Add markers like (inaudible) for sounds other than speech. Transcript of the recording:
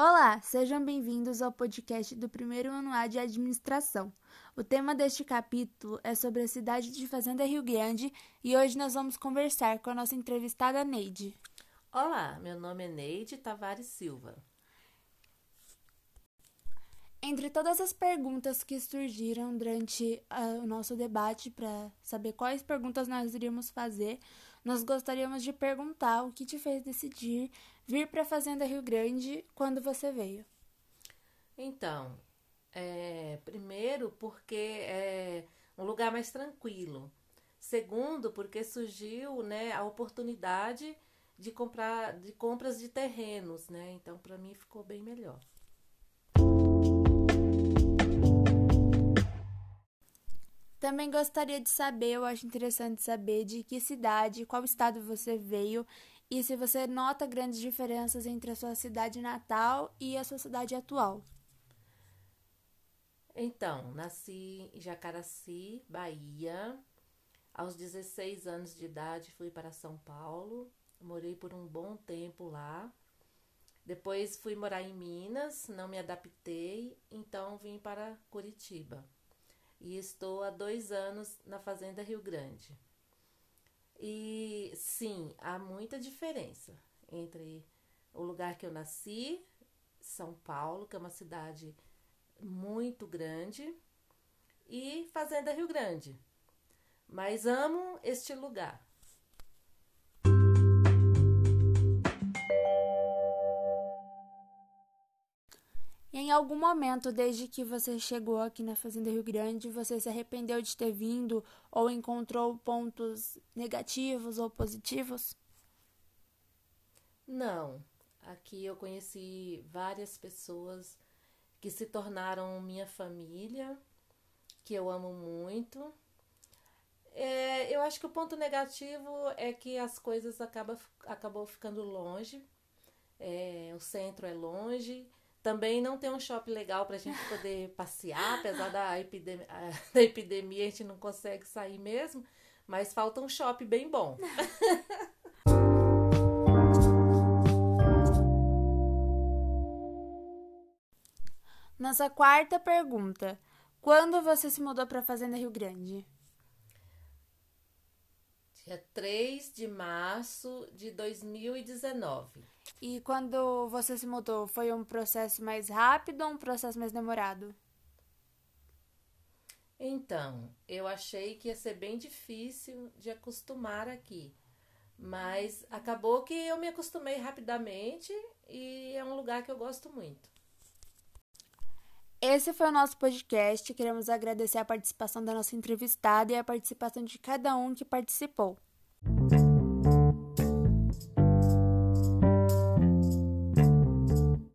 Olá, sejam bem-vindos ao podcast do primeiro ano A de administração. O tema deste capítulo é sobre a cidade de Fazenda Rio Grande e hoje nós vamos conversar com a nossa entrevistada Neide. Olá, meu nome é Neide Tavares Silva. Entre todas as perguntas que surgiram durante uh, o nosso debate para saber quais perguntas nós iríamos fazer, nós gostaríamos de perguntar o que te fez decidir vir para a Fazenda Rio Grande quando você veio. Então, é, primeiro porque é um lugar mais tranquilo. Segundo, porque surgiu né, a oportunidade de comprar de compras de terrenos, né? Então, para mim ficou bem melhor. Também gostaria de saber, eu acho interessante saber de que cidade, qual estado você veio e se você nota grandes diferenças entre a sua cidade natal e a sua cidade atual. Então, nasci em Jacaraci, Bahia. Aos 16 anos de idade fui para São Paulo. Morei por um bom tempo lá. Depois fui morar em Minas, não me adaptei, então vim para Curitiba e estou há dois anos na Fazenda Rio Grande. E sim, há muita diferença entre o lugar que eu nasci, São Paulo, que é uma cidade muito grande, e Fazenda Rio Grande. Mas amo este lugar. Algum momento, desde que você chegou aqui na Fazenda Rio Grande, você se arrependeu de ter vindo ou encontrou pontos negativos ou positivos? Não. Aqui eu conheci várias pessoas que se tornaram minha família, que eu amo muito. É, eu acho que o ponto negativo é que as coisas acabam acabou ficando longe. É, o centro é longe também não tem um shopping legal para a gente poder passear, apesar da epidemia, (laughs) da epidemia, a gente não consegue sair mesmo, mas falta um shopping bem bom. (laughs) Nossa quarta pergunta: Quando você se mudou para a Fazenda Rio Grande? Dia 3 de março de 2019. E quando você se mudou, foi um processo mais rápido ou um processo mais demorado? Então, eu achei que ia ser bem difícil de acostumar aqui. Mas acabou que eu me acostumei rapidamente e é um lugar que eu gosto muito. Esse foi o nosso podcast. Queremos agradecer a participação da nossa entrevistada e a participação de cada um que participou.